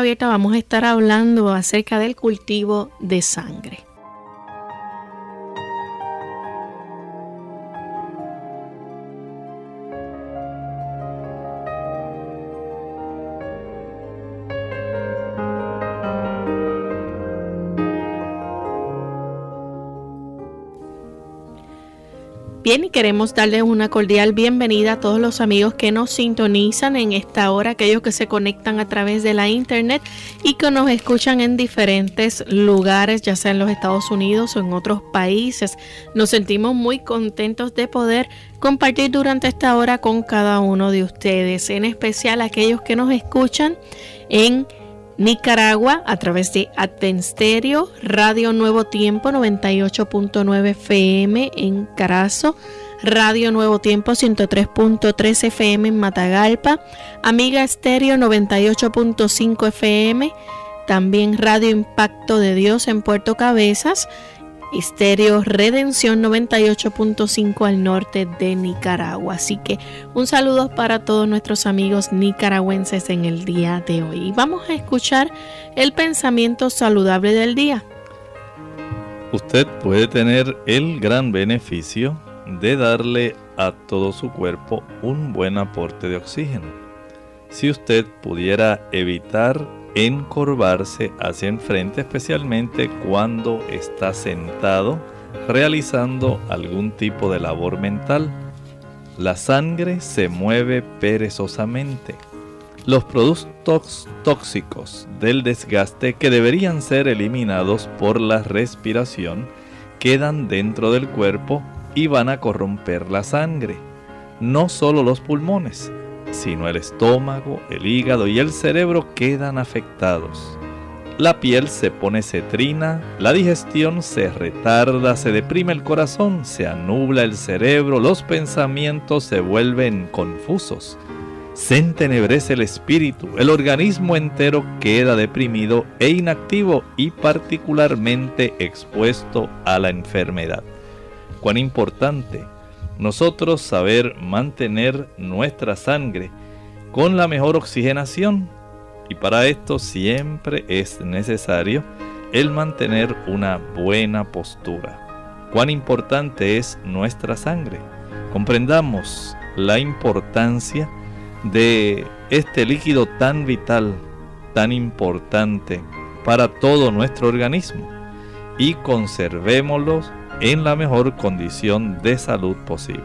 Abierta vamos a estar hablando acerca del cultivo de sangre. Bien, y queremos darles una cordial bienvenida a todos los amigos que nos sintonizan en esta hora, aquellos que se conectan a través de la internet y que nos escuchan en diferentes lugares, ya sea en los Estados Unidos o en otros países. Nos sentimos muy contentos de poder compartir durante esta hora con cada uno de ustedes, en especial aquellos que nos escuchan en Nicaragua a través de Advensterio, Radio Nuevo Tiempo 98.9 FM en Carazo, Radio Nuevo Tiempo 103.3 FM en Matagalpa, Amiga Estéreo 98.5 FM, también Radio Impacto de Dios en Puerto Cabezas Estéreo Redención 98.5 al norte de Nicaragua. Así que un saludo para todos nuestros amigos nicaragüenses en el día de hoy. Y vamos a escuchar el pensamiento saludable del día. Usted puede tener el gran beneficio de darle a todo su cuerpo un buen aporte de oxígeno. Si usted pudiera evitar encorvarse hacia enfrente, especialmente cuando está sentado realizando algún tipo de labor mental. La sangre se mueve perezosamente. Los productos tóxicos del desgaste que deberían ser eliminados por la respiración quedan dentro del cuerpo y van a corromper la sangre. No solo los pulmones, sino el estómago, el hígado y el cerebro quedan afectados. La piel se pone cetrina, la digestión se retarda, se deprime el corazón, se anubla el cerebro, los pensamientos se vuelven confusos, se entenebrece el espíritu, el organismo entero queda deprimido e inactivo y particularmente expuesto a la enfermedad. Cuán importante nosotros saber mantener nuestra sangre con la mejor oxigenación. Y para esto siempre es necesario el mantener una buena postura. Cuán importante es nuestra sangre. Comprendamos la importancia de este líquido tan vital, tan importante para todo nuestro organismo y conservémoslos en la mejor condición de salud posible.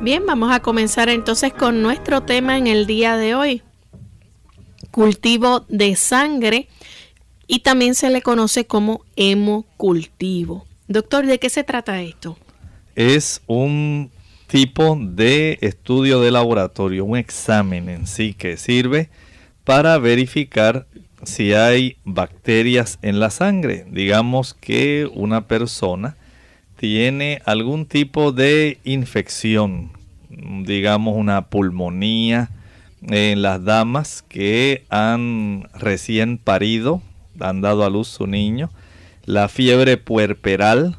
Bien, vamos a comenzar entonces con nuestro tema en el día de hoy. Cultivo de sangre y también se le conoce como hemocultivo. Doctor, ¿de qué se trata esto? Es un tipo de estudio de laboratorio, un examen en sí que sirve para verificar si hay bacterias en la sangre. Digamos que una persona tiene algún tipo de infección, digamos una pulmonía en las damas que han recién parido, han dado a luz su niño, la fiebre puerperal,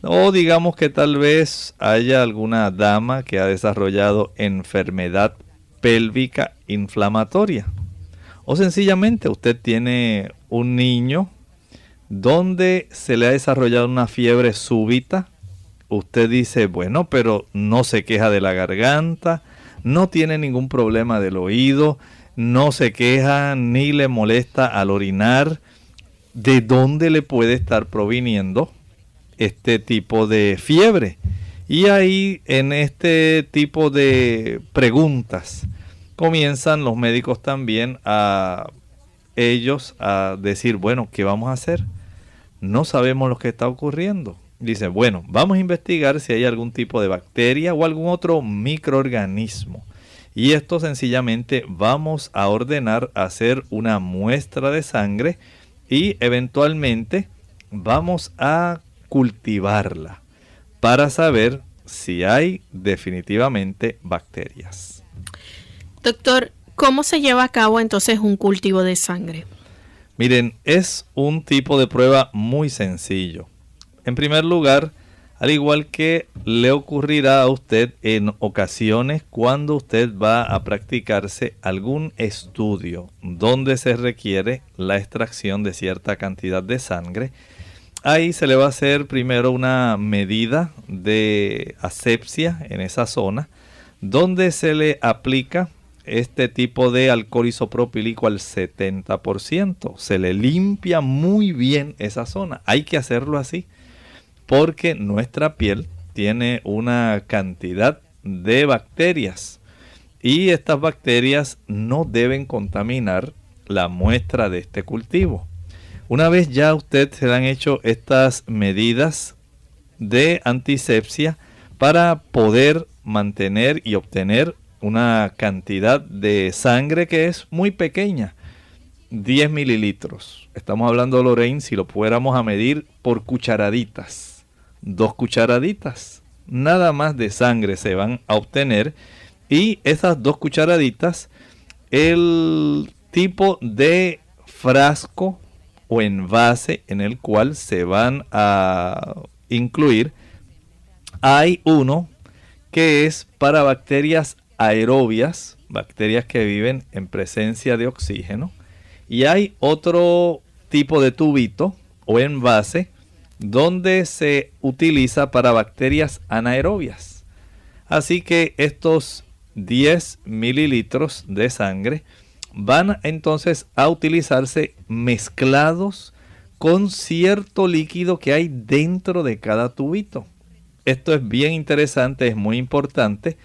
o digamos que tal vez haya alguna dama que ha desarrollado enfermedad pélvica inflamatoria. O sencillamente usted tiene un niño donde se le ha desarrollado una fiebre súbita. Usted dice, bueno, pero no se queja de la garganta, no tiene ningún problema del oído, no se queja ni le molesta al orinar. ¿De dónde le puede estar proviniendo este tipo de fiebre? Y ahí en este tipo de preguntas comienzan los médicos también a ellos a decir, bueno, ¿qué vamos a hacer? No sabemos lo que está ocurriendo. Dice, bueno, vamos a investigar si hay algún tipo de bacteria o algún otro microorganismo. Y esto sencillamente vamos a ordenar hacer una muestra de sangre y eventualmente vamos a cultivarla para saber si hay definitivamente bacterias. Doctor, ¿cómo se lleva a cabo entonces un cultivo de sangre? Miren, es un tipo de prueba muy sencillo. En primer lugar, al igual que le ocurrirá a usted en ocasiones cuando usted va a practicarse algún estudio donde se requiere la extracción de cierta cantidad de sangre, ahí se le va a hacer primero una medida de asepsia en esa zona donde se le aplica este tipo de alcohol isopropílico al 70%. Se le limpia muy bien esa zona. Hay que hacerlo así porque nuestra piel tiene una cantidad de bacterias y estas bacterias no deben contaminar la muestra de este cultivo. Una vez ya usted se han hecho estas medidas de antisepsia para poder mantener y obtener una cantidad de sangre que es muy pequeña, 10 mililitros. Estamos hablando, Lorraine, si lo fuéramos a medir por cucharaditas dos cucharaditas. Nada más de sangre se van a obtener. Y esas dos cucharaditas, el tipo de frasco o envase en el cual se van a incluir, hay uno que es para bacterias aerobias, bacterias que viven en presencia de oxígeno. Y hay otro tipo de tubito o envase donde se utiliza para bacterias anaerobias. Así que estos 10 mililitros de sangre van entonces a utilizarse mezclados con cierto líquido que hay dentro de cada tubito. Esto es bien interesante, es muy importante,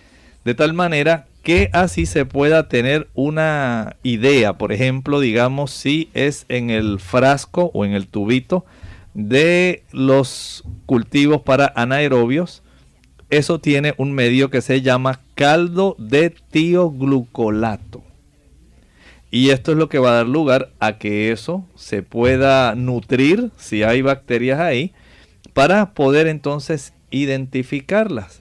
de tal manera que así se pueda tener una idea, por ejemplo, digamos si es en el frasco o en el tubito de los cultivos para anaerobios, eso tiene un medio que se llama caldo de tioglucolato. Y esto es lo que va a dar lugar a que eso se pueda nutrir, si hay bacterias ahí, para poder entonces identificarlas.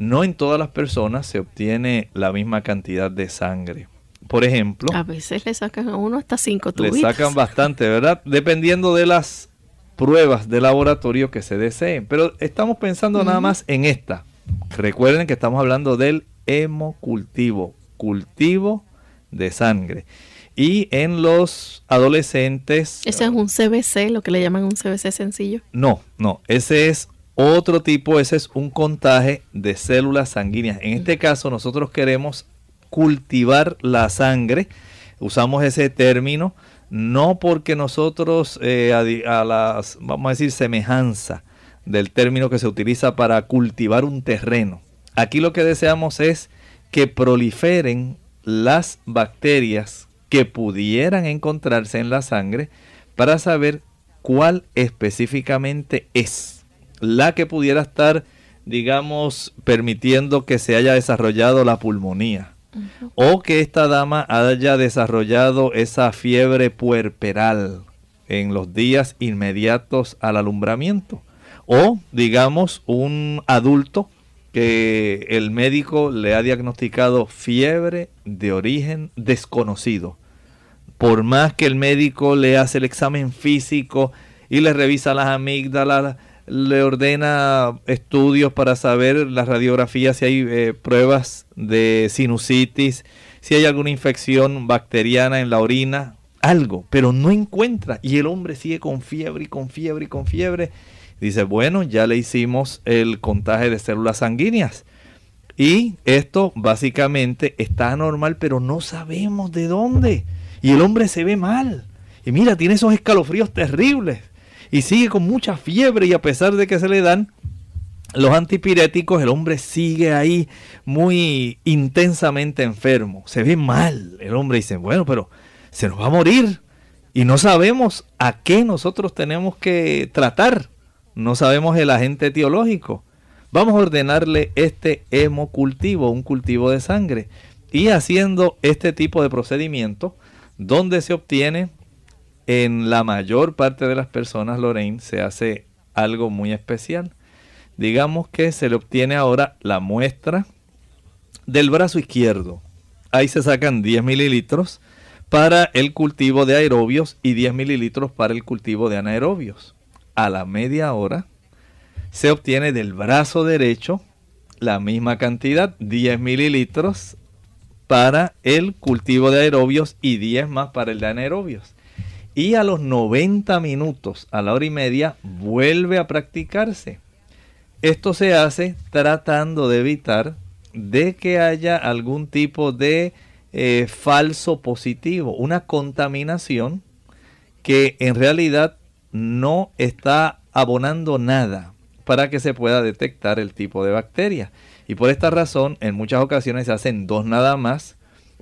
No en todas las personas se obtiene la misma cantidad de sangre. Por ejemplo, a veces le sacan a uno hasta cinco tubitos. Le sacan bastante, ¿verdad? Dependiendo de las pruebas de laboratorio que se deseen. Pero estamos pensando nada más en esta. Recuerden que estamos hablando del hemocultivo, cultivo de sangre. Y en los adolescentes... ¿Ese es un CBC, lo que le llaman un CBC sencillo? No, no, ese es otro tipo, ese es un contaje de células sanguíneas. En este caso nosotros queremos cultivar la sangre, usamos ese término no porque nosotros eh, a, las, vamos a decir, semejanza del término que se utiliza para cultivar un terreno. Aquí lo que deseamos es que proliferen las bacterias que pudieran encontrarse en la sangre para saber cuál específicamente es la que pudiera estar, digamos, permitiendo que se haya desarrollado la pulmonía o que esta dama haya desarrollado esa fiebre puerperal en los días inmediatos al alumbramiento. O, digamos, un adulto que el médico le ha diagnosticado fiebre de origen desconocido. Por más que el médico le hace el examen físico y le revisa las amígdalas, le ordena estudios para saber las radiografías si hay eh, pruebas de sinusitis, si hay alguna infección bacteriana en la orina, algo, pero no encuentra. Y el hombre sigue con fiebre y con fiebre y con fiebre. Dice, bueno, ya le hicimos el contagio de células sanguíneas. Y esto básicamente está anormal, pero no sabemos de dónde. Y el hombre se ve mal. Y mira, tiene esos escalofríos terribles. Y sigue con mucha fiebre y a pesar de que se le dan los antipiréticos, el hombre sigue ahí muy intensamente enfermo. Se ve mal. El hombre dice, bueno, pero se nos va a morir. Y no sabemos a qué nosotros tenemos que tratar. No sabemos el agente etiológico. Vamos a ordenarle este hemocultivo, un cultivo de sangre. Y haciendo este tipo de procedimiento, donde se obtiene en la mayor parte de las personas, Lorraine, se hace algo muy especial. Digamos que se le obtiene ahora la muestra del brazo izquierdo. Ahí se sacan 10 mililitros para el cultivo de aerobios y 10 mililitros para el cultivo de anaerobios. A la media hora se obtiene del brazo derecho la misma cantidad, 10 mililitros para el cultivo de aerobios y 10 más para el de anaerobios. Y a los 90 minutos, a la hora y media, vuelve a practicarse. Esto se hace tratando de evitar de que haya algún tipo de eh, falso positivo, una contaminación que en realidad no está abonando nada para que se pueda detectar el tipo de bacteria. Y por esta razón, en muchas ocasiones se hacen dos nada más,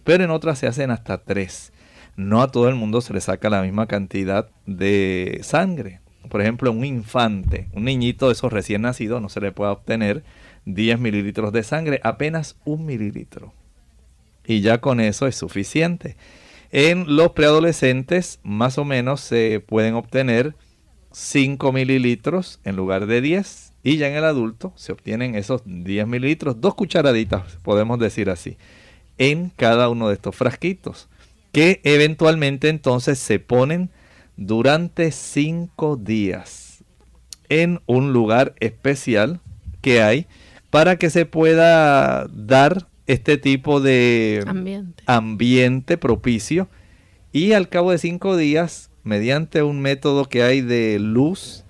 pero en otras se hacen hasta tres. No a todo el mundo se le saca la misma cantidad de sangre. Por ejemplo, un infante, un niñito de esos recién nacidos, no se le puede obtener 10 mililitros de sangre, apenas un mililitro y ya con eso es suficiente. En los preadolescentes más o menos se pueden obtener 5 mililitros en lugar de 10 y ya en el adulto se obtienen esos 10 mililitros, dos cucharaditas podemos decir así, en cada uno de estos frasquitos que eventualmente entonces se ponen durante 5 días en un lugar especial que hay para que se pueda dar este tipo de ambiente. propicio y al cabo de cinco días, mediante un método que hay de luz,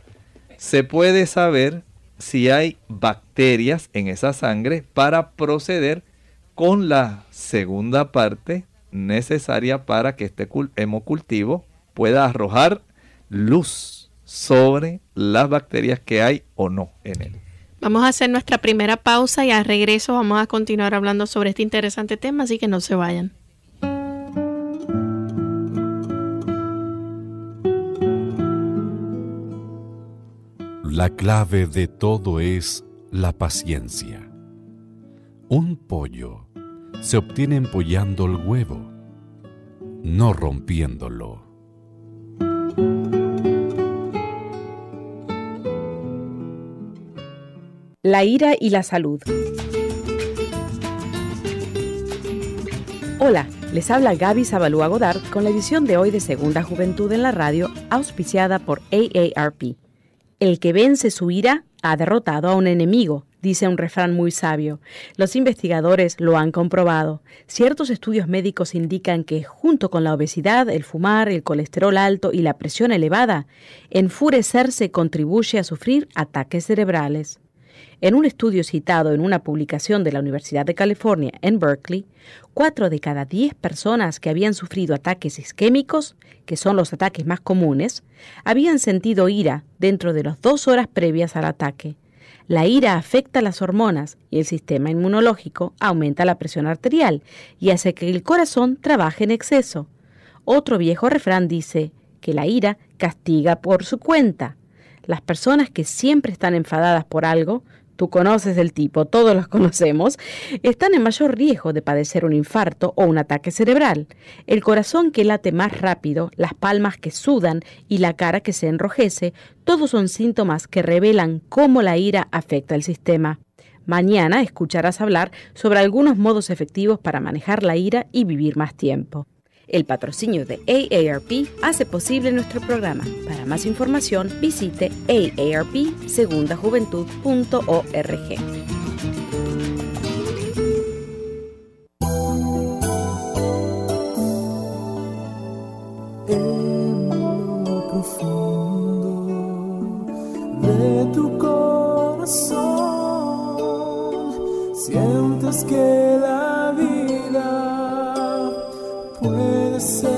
se puede saber si hay bacterias en esa sangre para proceder con la segunda parte necesaria para que este hemocultivo pueda arrojar luz sobre las bacterias que hay o no en él. Vamos a hacer nuestra primera pausa y al regreso vamos a continuar hablando sobre este interesante tema, así que no se vayan. La clave de todo es la paciencia. Un pollo se obtiene empollando el huevo, no rompiéndolo. La ira y la salud. Hola, les habla Gaby Zabalúa Godard con la edición de hoy de Segunda Juventud en la Radio, auspiciada por AARP. El que vence su ira ha derrotado a un enemigo, dice un refrán muy sabio. Los investigadores lo han comprobado. Ciertos estudios médicos indican que, junto con la obesidad, el fumar, el colesterol alto y la presión elevada, enfurecerse contribuye a sufrir ataques cerebrales. En un estudio citado en una publicación de la Universidad de California en Berkeley, cuatro de cada diez personas que habían sufrido ataques isquémicos, que son los ataques más comunes, habían sentido ira dentro de las dos horas previas al ataque. La ira afecta las hormonas y el sistema inmunológico aumenta la presión arterial y hace que el corazón trabaje en exceso. Otro viejo refrán dice que la ira castiga por su cuenta. Las personas que siempre están enfadadas por algo tú conoces el tipo, todos los conocemos, están en mayor riesgo de padecer un infarto o un ataque cerebral. El corazón que late más rápido, las palmas que sudan y la cara que se enrojece, todos son síntomas que revelan cómo la ira afecta el sistema. Mañana escucharás hablar sobre algunos modos efectivos para manejar la ira y vivir más tiempo. El patrocinio de AARP hace posible nuestro programa. Para más información, visite aarpsegundajuventud.org. que la puede ser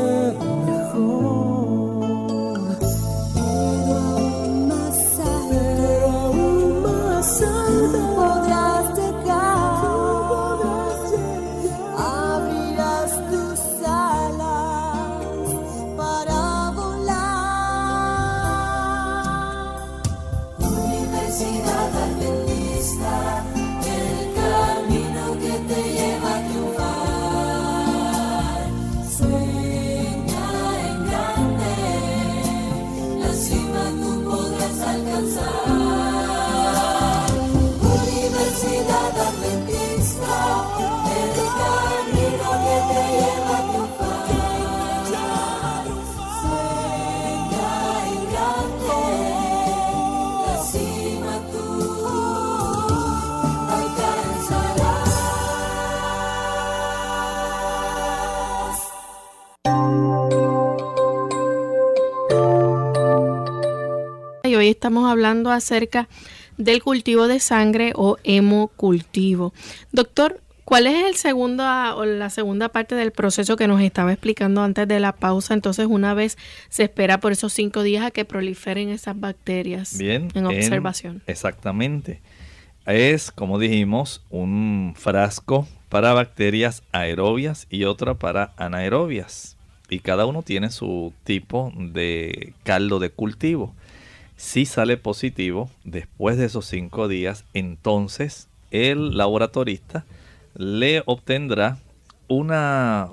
hoy estamos hablando acerca del cultivo de sangre o hemocultivo. Doctor, ¿cuál es el segundo o la segunda parte del proceso que nos estaba explicando antes de la pausa? Entonces, una vez se espera por esos cinco días a que proliferen esas bacterias Bien, en observación. exactamente. Es, como dijimos, un frasco para bacterias aerobias y otra para anaerobias. Y cada uno tiene su tipo de caldo de cultivo. Si sale positivo después de esos cinco días, entonces el laboratorista le obtendrá una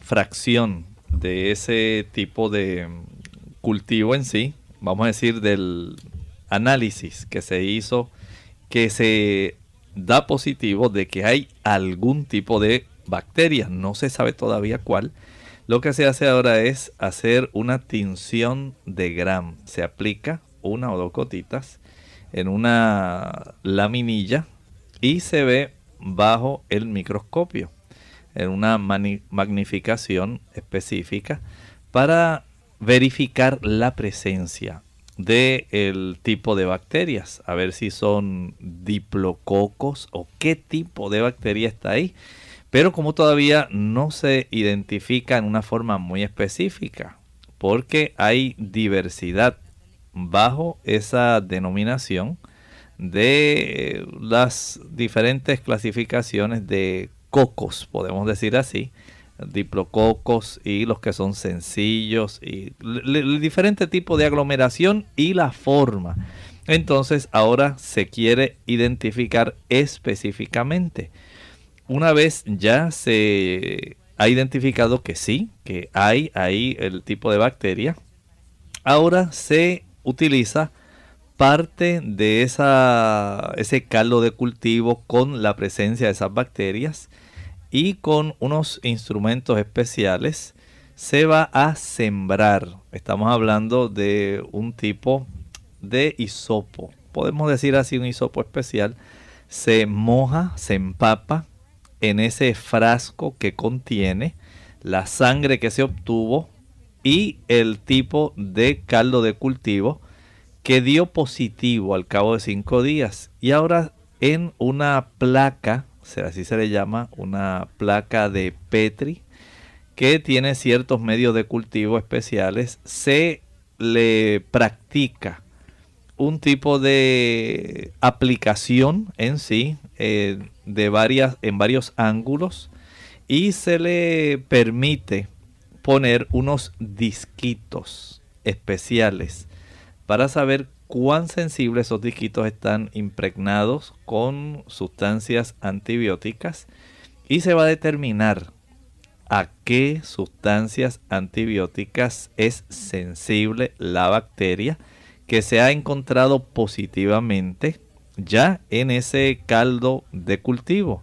fracción de ese tipo de cultivo en sí, vamos a decir del análisis que se hizo, que se da positivo de que hay algún tipo de bacteria, no se sabe todavía cuál. Lo que se hace ahora es hacer una tinción de Gram. Se aplica una o dos gotitas en una laminilla y se ve bajo el microscopio en una magnificación específica para verificar la presencia del tipo de bacterias, a ver si son diplococos o qué tipo de bacteria está ahí. Pero como todavía no se identifica en una forma muy específica, porque hay diversidad bajo esa denominación de las diferentes clasificaciones de cocos, podemos decir así, diplococos y los que son sencillos y el diferente tipo de aglomeración y la forma. Entonces ahora se quiere identificar específicamente. Una vez ya se ha identificado que sí, que hay ahí el tipo de bacteria, ahora se utiliza parte de esa, ese caldo de cultivo con la presencia de esas bacterias y con unos instrumentos especiales se va a sembrar. Estamos hablando de un tipo de hisopo. Podemos decir así un hisopo especial. Se moja, se empapa en ese frasco que contiene la sangre que se obtuvo y el tipo de caldo de cultivo que dio positivo al cabo de cinco días. Y ahora en una placa, así se le llama, una placa de Petri, que tiene ciertos medios de cultivo especiales, se le practica un tipo de aplicación en sí eh, de varias, en varios ángulos y se le permite poner unos disquitos especiales para saber cuán sensibles esos disquitos están impregnados con sustancias antibióticas y se va a determinar a qué sustancias antibióticas es sensible la bacteria que se ha encontrado positivamente ya en ese caldo de cultivo.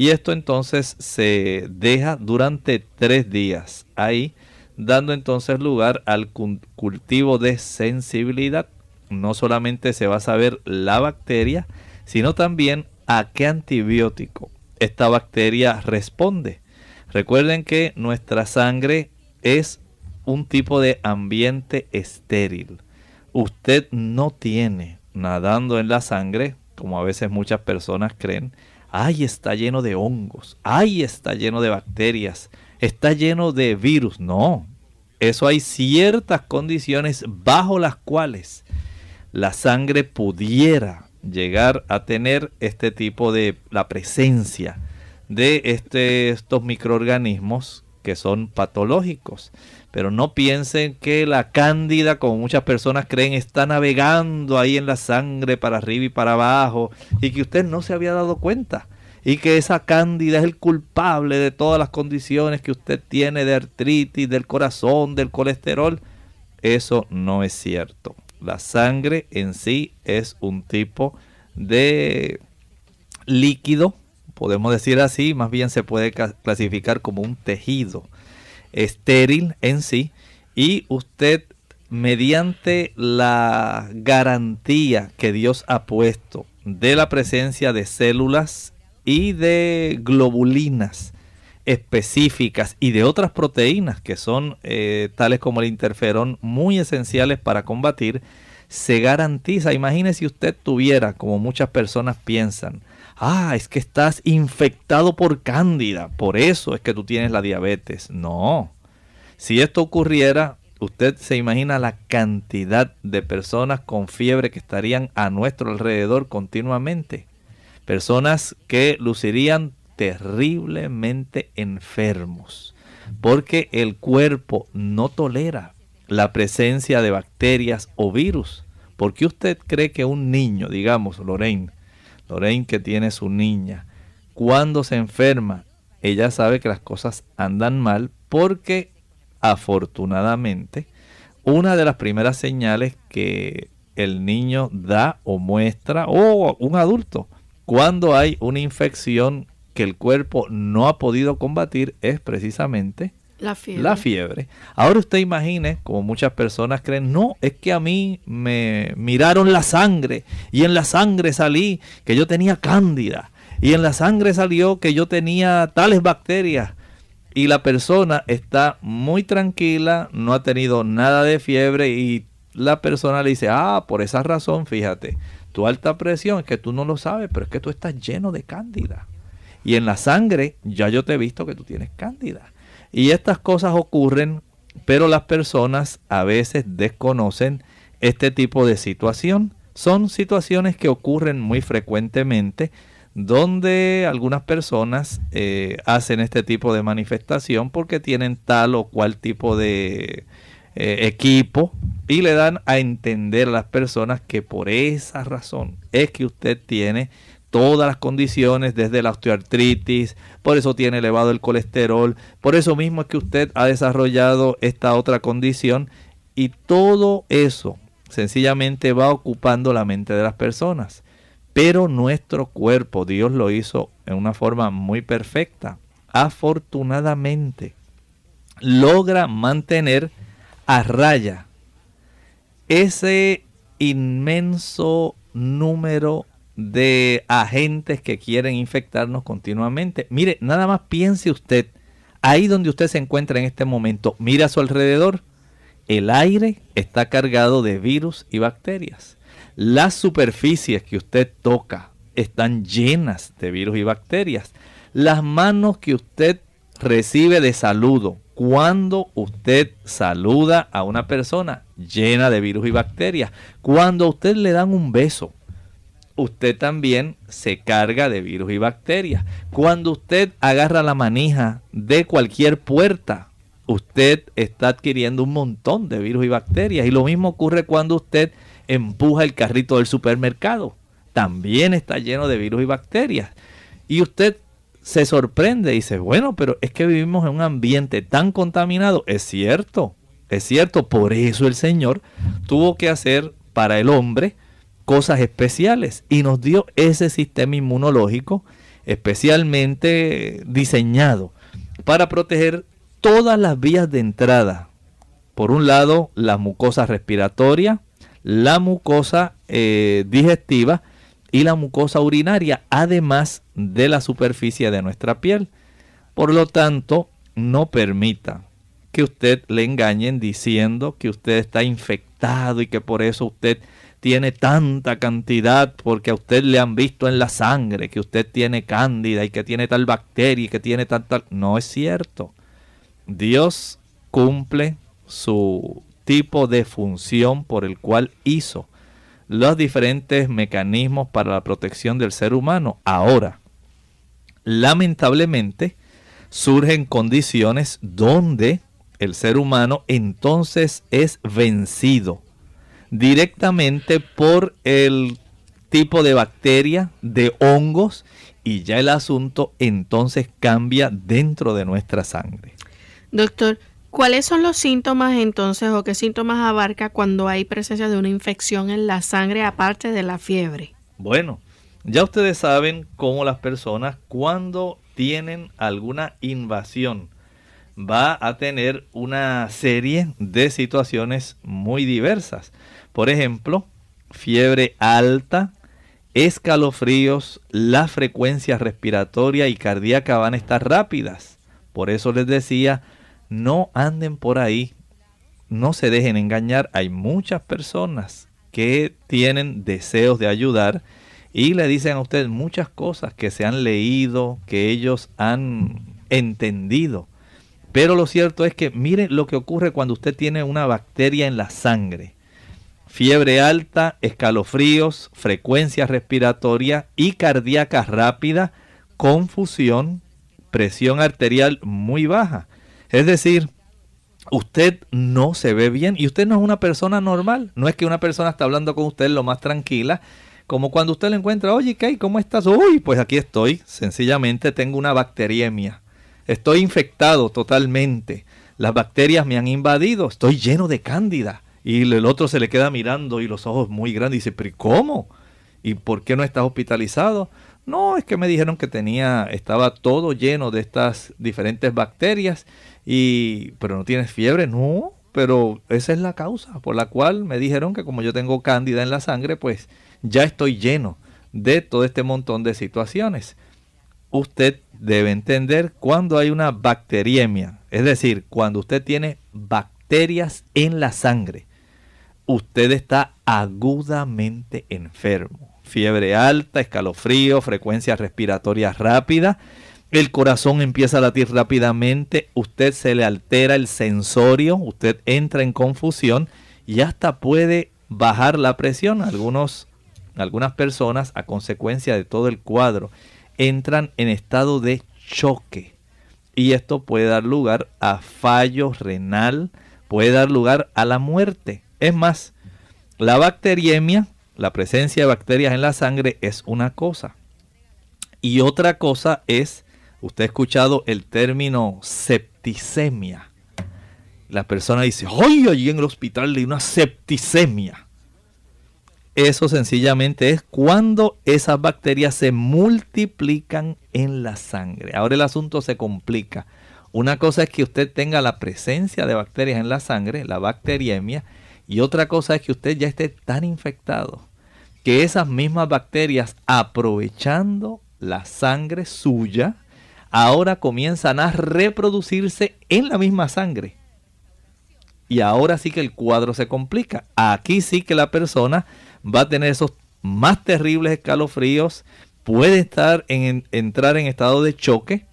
Y esto entonces se deja durante tres días ahí, dando entonces lugar al cultivo de sensibilidad. No solamente se va a saber la bacteria, sino también a qué antibiótico esta bacteria responde. Recuerden que nuestra sangre es un tipo de ambiente estéril. Usted no tiene nadando en la sangre, como a veces muchas personas creen, ay, está lleno de hongos, ay, está lleno de bacterias, está lleno de virus. No, eso hay ciertas condiciones bajo las cuales la sangre pudiera llegar a tener este tipo de la presencia de este, estos microorganismos que son patológicos. Pero no piensen que la cándida, como muchas personas creen, está navegando ahí en la sangre para arriba y para abajo y que usted no se había dado cuenta. Y que esa cándida es el culpable de todas las condiciones que usted tiene de artritis, del corazón, del colesterol. Eso no es cierto. La sangre en sí es un tipo de líquido, podemos decir así, más bien se puede clasificar como un tejido estéril en sí y usted mediante la garantía que Dios ha puesto de la presencia de células y de globulinas específicas y de otras proteínas que son eh, tales como el interferón muy esenciales para combatir, se garantiza, imagínese si usted tuviera, como muchas personas piensan, ah, es que estás infectado por cándida, por eso es que tú tienes la diabetes. No, si esto ocurriera, usted se imagina la cantidad de personas con fiebre que estarían a nuestro alrededor continuamente. Personas que lucirían terriblemente enfermos, porque el cuerpo no tolera la presencia de bacterias o virus. ¿Por qué usted cree que un niño, digamos, Lorraine, Lorraine que tiene su niña, cuando se enferma, ella sabe que las cosas andan mal porque afortunadamente una de las primeras señales que el niño da o muestra o un adulto cuando hay una infección que el cuerpo no ha podido combatir es precisamente la fiebre. Ahora usted imagine, como muchas personas creen, no, es que a mí me miraron la sangre y en la sangre salí que yo tenía cándida y en la sangre salió que yo tenía tales bacterias y la persona está muy tranquila, no ha tenido nada de fiebre y la persona le dice, ah, por esa razón, fíjate, tu alta presión es que tú no lo sabes, pero es que tú estás lleno de cándida. Y en la sangre ya yo te he visto que tú tienes cándida. Y estas cosas ocurren, pero las personas a veces desconocen este tipo de situación. Son situaciones que ocurren muy frecuentemente donde algunas personas eh, hacen este tipo de manifestación porque tienen tal o cual tipo de eh, equipo y le dan a entender a las personas que por esa razón es que usted tiene todas las condiciones, desde la osteoartritis, por eso tiene elevado el colesterol, por eso mismo es que usted ha desarrollado esta otra condición y todo eso sencillamente va ocupando la mente de las personas. Pero nuestro cuerpo, Dios lo hizo en una forma muy perfecta. Afortunadamente, logra mantener a raya ese inmenso número de agentes que quieren infectarnos continuamente. Mire, nada más piense usted, ahí donde usted se encuentra en este momento, mira a su alrededor, el aire está cargado de virus y bacterias. Las superficies que usted toca están llenas de virus y bacterias. Las manos que usted recibe de saludo, cuando usted saluda a una persona llena de virus y bacterias, cuando usted le dan un beso, usted también se carga de virus y bacterias. Cuando usted agarra la manija de cualquier puerta, usted está adquiriendo un montón de virus y bacterias. Y lo mismo ocurre cuando usted empuja el carrito del supermercado. También está lleno de virus y bacterias. Y usted se sorprende y dice, bueno, pero es que vivimos en un ambiente tan contaminado. Es cierto, es cierto. Por eso el Señor tuvo que hacer para el hombre cosas especiales y nos dio ese sistema inmunológico especialmente diseñado para proteger todas las vías de entrada. Por un lado, la mucosa respiratoria, la mucosa eh, digestiva y la mucosa urinaria, además de la superficie de nuestra piel. Por lo tanto, no permita que usted le engañen diciendo que usted está infectado y que por eso usted tiene tanta cantidad porque a usted le han visto en la sangre que usted tiene cándida y que tiene tal bacteria y que tiene tal No es cierto. Dios cumple su tipo de función por el cual hizo los diferentes mecanismos para la protección del ser humano. Ahora, lamentablemente, surgen condiciones donde el ser humano entonces es vencido directamente por el tipo de bacteria, de hongos, y ya el asunto entonces cambia dentro de nuestra sangre. Doctor, ¿cuáles son los síntomas entonces o qué síntomas abarca cuando hay presencia de una infección en la sangre aparte de la fiebre? Bueno, ya ustedes saben cómo las personas cuando tienen alguna invasión va a tener una serie de situaciones muy diversas. Por ejemplo, fiebre alta, escalofríos, la frecuencia respiratoria y cardíaca van a estar rápidas. Por eso les decía, no anden por ahí, no se dejen engañar. Hay muchas personas que tienen deseos de ayudar y le dicen a ustedes muchas cosas que se han leído, que ellos han entendido. Pero lo cierto es que miren lo que ocurre cuando usted tiene una bacteria en la sangre fiebre alta, escalofríos, frecuencia respiratoria y cardíaca rápida, confusión, presión arterial muy baja. Es decir, usted no se ve bien y usted no es una persona normal. No es que una persona está hablando con usted lo más tranquila, como cuando usted le encuentra, oye, ¿qué? ¿Cómo estás? Uy, pues aquí estoy. Sencillamente tengo una bacteriemia. Estoy infectado totalmente. Las bacterias me han invadido. Estoy lleno de cándida. Y el otro se le queda mirando y los ojos muy grandes y dice, pero ¿cómo? ¿Y por qué no estás hospitalizado? No, es que me dijeron que tenía, estaba todo lleno de estas diferentes bacterias y, pero no tienes fiebre, no, pero esa es la causa por la cual me dijeron que como yo tengo cándida en la sangre, pues ya estoy lleno de todo este montón de situaciones. Usted debe entender cuando hay una bacteriemia, es decir, cuando usted tiene bacterias en la sangre usted está agudamente enfermo. Fiebre alta, escalofrío, frecuencia respiratoria rápida, el corazón empieza a latir rápidamente, usted se le altera el sensorio, usted entra en confusión y hasta puede bajar la presión. Algunos, algunas personas, a consecuencia de todo el cuadro, entran en estado de choque. Y esto puede dar lugar a fallo renal, puede dar lugar a la muerte. Es más, la bacteriemia, la presencia de bacterias en la sangre es una cosa. Y otra cosa es, usted ha escuchado el término septicemia. La persona dice, ¡ay, allí en el hospital hay una septicemia! Eso sencillamente es cuando esas bacterias se multiplican en la sangre. Ahora el asunto se complica. Una cosa es que usted tenga la presencia de bacterias en la sangre, la bacteriemia, y otra cosa es que usted ya esté tan infectado que esas mismas bacterias, aprovechando la sangre suya, ahora comienzan a reproducirse en la misma sangre. Y ahora sí que el cuadro se complica. Aquí sí que la persona va a tener esos más terribles escalofríos, puede estar en, entrar en estado de choque,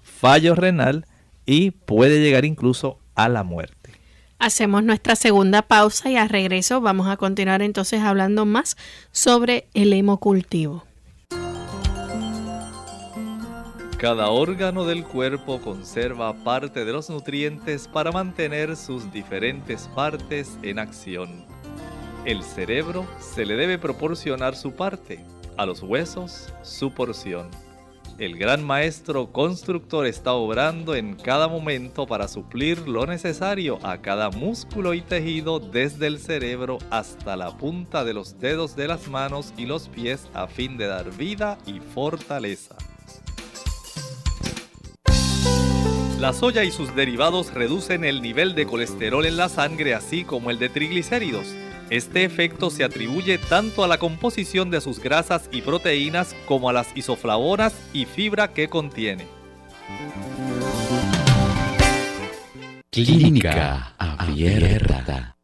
fallo renal y puede llegar incluso a la muerte. Hacemos nuestra segunda pausa y al regreso vamos a continuar entonces hablando más sobre el hemocultivo. Cada órgano del cuerpo conserva parte de los nutrientes para mantener sus diferentes partes en acción. El cerebro se le debe proporcionar su parte, a los huesos su porción el gran maestro constructor está obrando en cada momento para suplir lo necesario a cada músculo y tejido desde el cerebro hasta la punta de los dedos de las manos y los pies a fin de dar vida y fortaleza. La soya y sus derivados reducen el nivel de colesterol en la sangre así como el de triglicéridos este efecto se atribuye tanto a la composición de sus grasas y proteínas como a las isoflavonas y fibra que contiene. Clínica Abierta.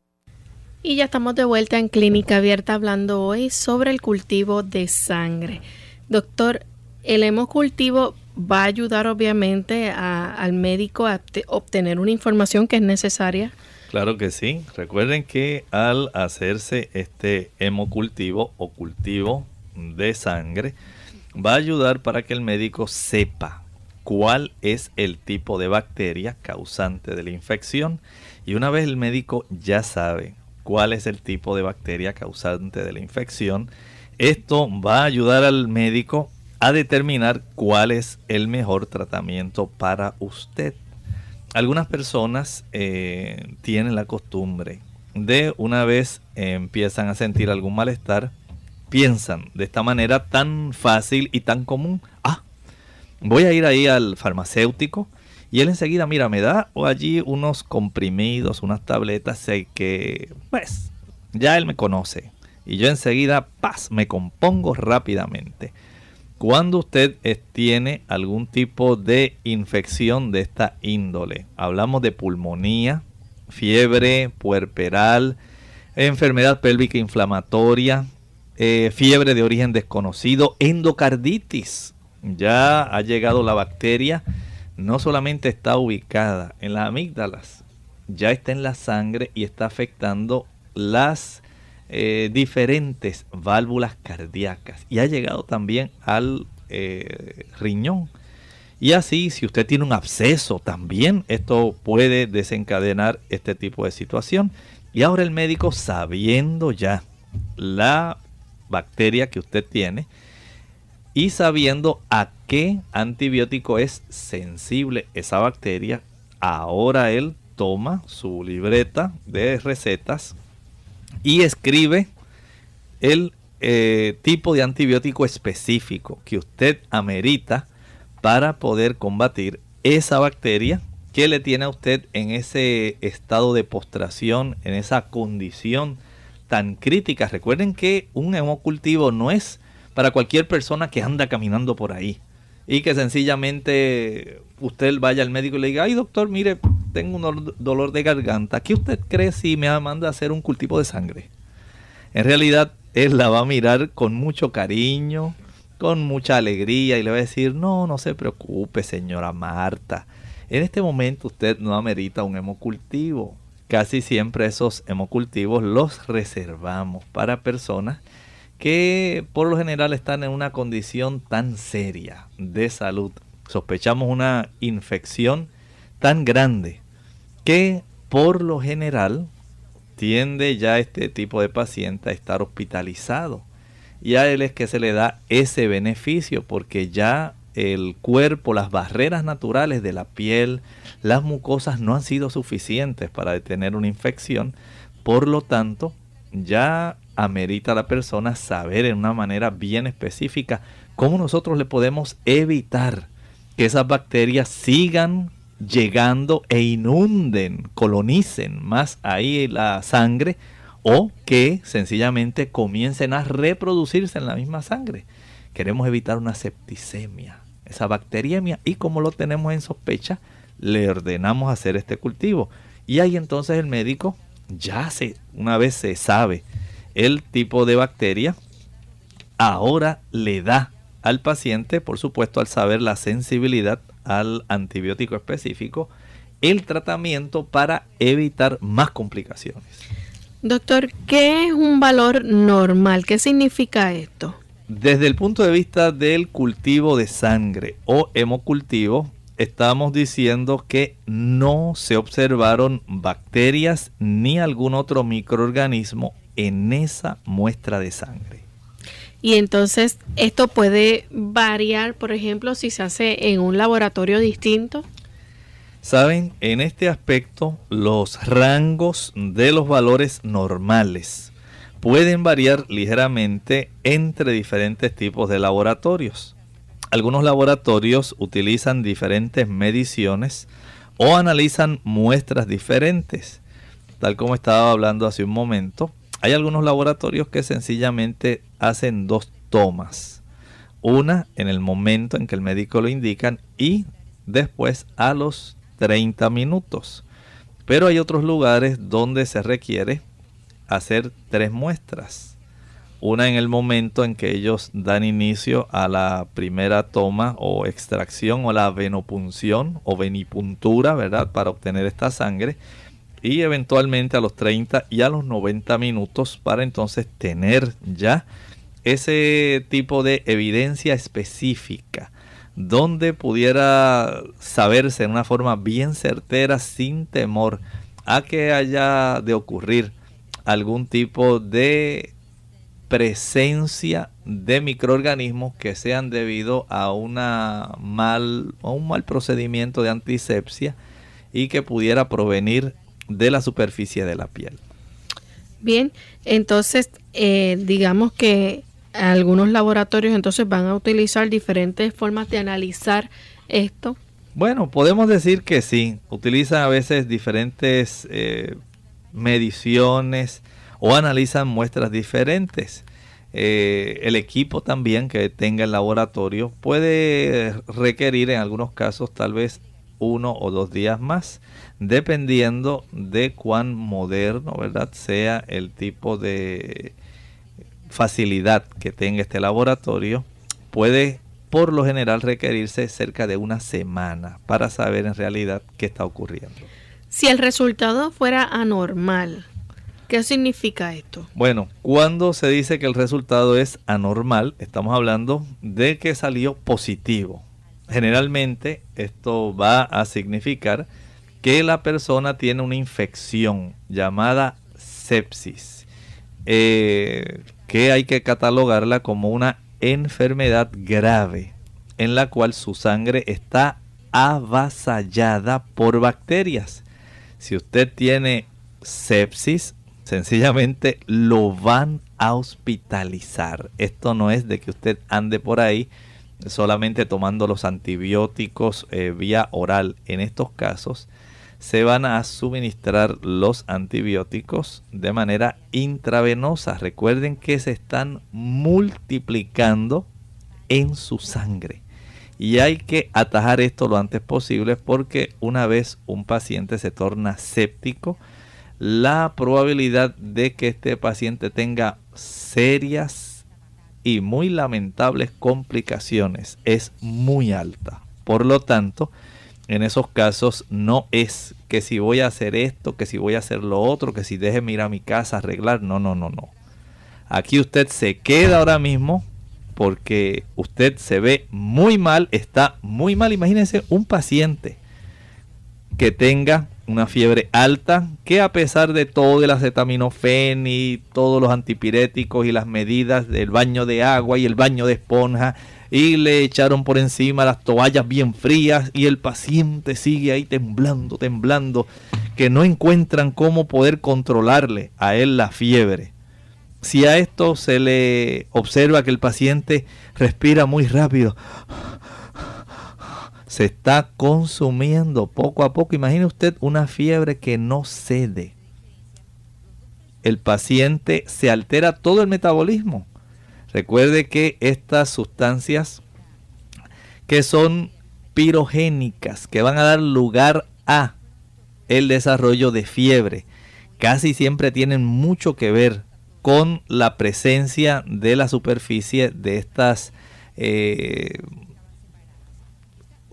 Y ya estamos de vuelta en Clínica Abierta hablando hoy sobre el cultivo de sangre. Doctor, el hemocultivo va a ayudar obviamente al médico a obtener una información que es necesaria. Claro que sí. Recuerden que al hacerse este hemocultivo o cultivo de sangre, va a ayudar para que el médico sepa cuál es el tipo de bacteria causante de la infección. Y una vez el médico ya sabe cuál es el tipo de bacteria causante de la infección, esto va a ayudar al médico a determinar cuál es el mejor tratamiento para usted. Algunas personas eh, tienen la costumbre de una vez empiezan a sentir algún malestar, piensan de esta manera tan fácil y tan común, ah, Voy a ir ahí al farmacéutico y él enseguida, mira, me da allí unos comprimidos, unas tabletas, sé que, pues, ya él me conoce. Y yo enseguida, paz, me compongo rápidamente. Cuando usted tiene algún tipo de infección de esta índole, hablamos de pulmonía, fiebre puerperal, enfermedad pélvica inflamatoria, eh, fiebre de origen desconocido, endocarditis, ya ha llegado la bacteria, no solamente está ubicada en las amígdalas, ya está en la sangre y está afectando las eh, diferentes válvulas cardíacas y ha llegado también al eh, riñón. Y así, si usted tiene un absceso, también esto puede desencadenar este tipo de situación. Y ahora el médico, sabiendo ya la bacteria que usted tiene, y sabiendo a qué antibiótico es sensible esa bacteria, ahora él toma su libreta de recetas y escribe el eh, tipo de antibiótico específico que usted amerita para poder combatir esa bacteria que le tiene a usted en ese estado de postración, en esa condición tan crítica. Recuerden que un hemocultivo no es para cualquier persona que anda caminando por ahí y que sencillamente usted vaya al médico y le diga, ay doctor, mire, tengo un dolor de garganta, ¿qué usted cree si me manda a hacer un cultivo de sangre? En realidad, él la va a mirar con mucho cariño, con mucha alegría y le va a decir, no, no se preocupe, señora Marta. En este momento usted no amerita un hemocultivo. Casi siempre esos hemocultivos los reservamos para personas que por lo general están en una condición tan seria de salud. Sospechamos una infección tan grande que por lo general tiende ya este tipo de paciente a estar hospitalizado. Y a él es que se le da ese beneficio porque ya el cuerpo, las barreras naturales de la piel, las mucosas no han sido suficientes para detener una infección. Por lo tanto, ya amerita a la persona saber en una manera bien específica cómo nosotros le podemos evitar que esas bacterias sigan llegando e inunden, colonicen más ahí la sangre o que sencillamente comiencen a reproducirse en la misma sangre. Queremos evitar una septicemia, esa bacteriemia y como lo tenemos en sospecha, le ordenamos hacer este cultivo. Y ahí entonces el médico ya se, una vez se sabe el tipo de bacteria, ahora le da al paciente, por supuesto al saber la sensibilidad al antibiótico específico, el tratamiento para evitar más complicaciones. Doctor, ¿qué es un valor normal? ¿Qué significa esto? Desde el punto de vista del cultivo de sangre o hemocultivo, estamos diciendo que no se observaron bacterias ni algún otro microorganismo en esa muestra de sangre. Y entonces esto puede variar, por ejemplo, si se hace en un laboratorio distinto. Saben, en este aspecto los rangos de los valores normales pueden variar ligeramente entre diferentes tipos de laboratorios. Algunos laboratorios utilizan diferentes mediciones o analizan muestras diferentes. Tal como estaba hablando hace un momento, hay algunos laboratorios que sencillamente hacen dos tomas. Una en el momento en que el médico lo indican y después a los 30 minutos. Pero hay otros lugares donde se requiere hacer tres muestras. Una en el momento en que ellos dan inicio a la primera toma o extracción o la venopunción o venipuntura, ¿verdad? Para obtener esta sangre. Y eventualmente a los 30 y a los 90 minutos para entonces tener ya ese tipo de evidencia específica donde pudiera saberse en una forma bien certera sin temor a que haya de ocurrir algún tipo de presencia de microorganismos que sean debido a una mal a un mal procedimiento de antisepsia y que pudiera provenir de la superficie de la piel. Bien, entonces eh, digamos que algunos laboratorios entonces van a utilizar diferentes formas de analizar esto. Bueno, podemos decir que sí, utilizan a veces diferentes eh, mediciones o analizan muestras diferentes. Eh, el equipo también que tenga el laboratorio puede requerir en algunos casos tal vez uno o dos días más, dependiendo de cuán moderno, ¿verdad? Sea el tipo de facilidad que tenga este laboratorio. Puede por lo general requerirse cerca de una semana para saber en realidad qué está ocurriendo. Si el resultado fuera anormal, ¿qué significa esto? Bueno, cuando se dice que el resultado es anormal, estamos hablando de que salió positivo. Generalmente esto va a significar que la persona tiene una infección llamada sepsis, eh, que hay que catalogarla como una enfermedad grave en la cual su sangre está avasallada por bacterias. Si usted tiene sepsis, sencillamente lo van a hospitalizar. Esto no es de que usted ande por ahí solamente tomando los antibióticos eh, vía oral. En estos casos se van a suministrar los antibióticos de manera intravenosa. Recuerden que se están multiplicando en su sangre. Y hay que atajar esto lo antes posible porque una vez un paciente se torna séptico, la probabilidad de que este paciente tenga serias y muy lamentables complicaciones es muy alta. Por lo tanto, en esos casos no es que si voy a hacer esto, que si voy a hacer lo otro, que si deje ir a mi casa a arreglar. No, no, no, no. Aquí usted se queda ahora mismo porque usted se ve muy mal, está muy mal. Imagínense un paciente que tenga una fiebre alta, que a pesar de todo el acetaminofén y todos los antipiréticos y las medidas del baño de agua y el baño de esponja, y le echaron por encima las toallas bien frías y el paciente sigue ahí temblando, temblando, que no encuentran cómo poder controlarle a él la fiebre. Si a esto se le observa que el paciente respira muy rápido, se está consumiendo poco a poco. Imagine usted una fiebre que no cede. El paciente se altera todo el metabolismo. Recuerde que estas sustancias que son pirogénicas, que van a dar lugar a el desarrollo de fiebre, casi siempre tienen mucho que ver con la presencia de la superficie de estas eh,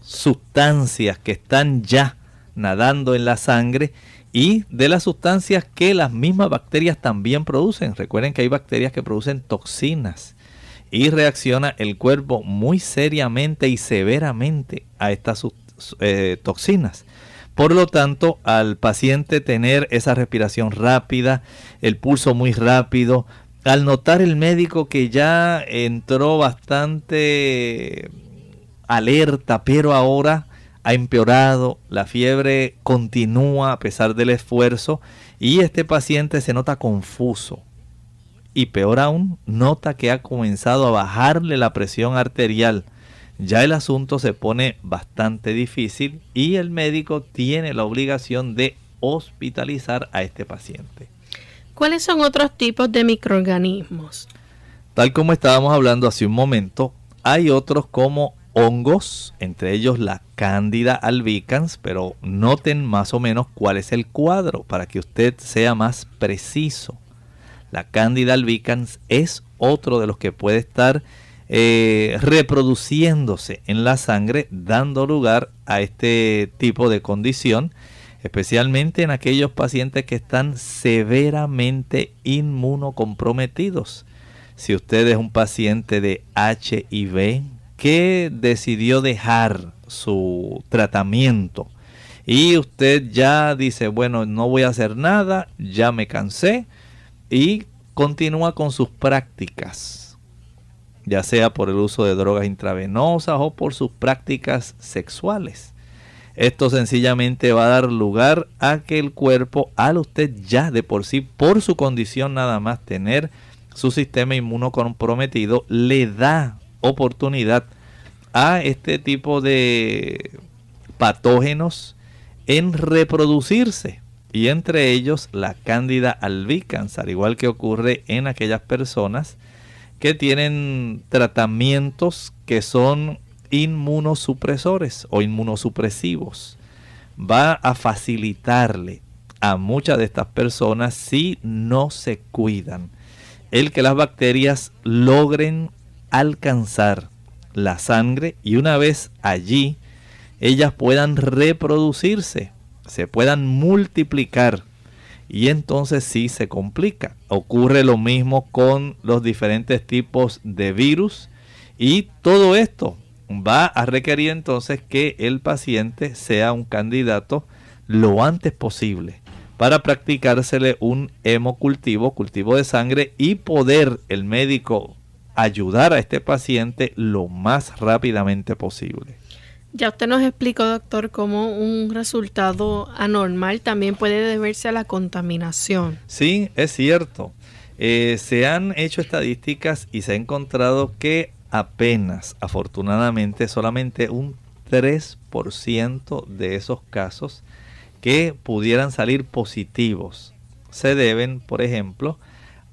sustancias que están ya nadando en la sangre y de las sustancias que las mismas bacterias también producen. Recuerden que hay bacterias que producen toxinas y reacciona el cuerpo muy seriamente y severamente a estas eh, toxinas. Por lo tanto, al paciente tener esa respiración rápida, el pulso muy rápido, al notar el médico que ya entró bastante alerta, pero ahora ha empeorado, la fiebre continúa a pesar del esfuerzo y este paciente se nota confuso. Y peor aún, nota que ha comenzado a bajarle la presión arterial ya el asunto se pone bastante difícil y el médico tiene la obligación de hospitalizar a este paciente. ¿Cuáles son otros tipos de microorganismos? Tal como estábamos hablando hace un momento, hay otros como hongos, entre ellos la Cándida albicans, pero noten más o menos cuál es el cuadro para que usted sea más preciso. La Cándida albicans es otro de los que puede estar eh, reproduciéndose en la sangre, dando lugar a este tipo de condición, especialmente en aquellos pacientes que están severamente inmunocomprometidos. Si usted es un paciente de HIV que decidió dejar su tratamiento y usted ya dice, bueno, no voy a hacer nada, ya me cansé y continúa con sus prácticas ya sea por el uso de drogas intravenosas o por sus prácticas sexuales. Esto sencillamente va a dar lugar a que el cuerpo, al usted ya de por sí, por su condición nada más tener su sistema inmuno comprometido, le da oportunidad a este tipo de patógenos en reproducirse y entre ellos la cándida albicans, al igual que ocurre en aquellas personas que tienen tratamientos que son inmunosupresores o inmunosupresivos. Va a facilitarle a muchas de estas personas si no se cuidan el que las bacterias logren alcanzar la sangre y una vez allí ellas puedan reproducirse, se puedan multiplicar y entonces sí se complica. Ocurre lo mismo con los diferentes tipos de virus y todo esto va a requerir entonces que el paciente sea un candidato lo antes posible para practicársele un hemocultivo, cultivo de sangre y poder el médico ayudar a este paciente lo más rápidamente posible. Ya usted nos explicó, doctor, cómo un resultado anormal también puede deberse a la contaminación. Sí, es cierto. Eh, se han hecho estadísticas y se ha encontrado que apenas, afortunadamente, solamente un 3% de esos casos que pudieran salir positivos se deben, por ejemplo,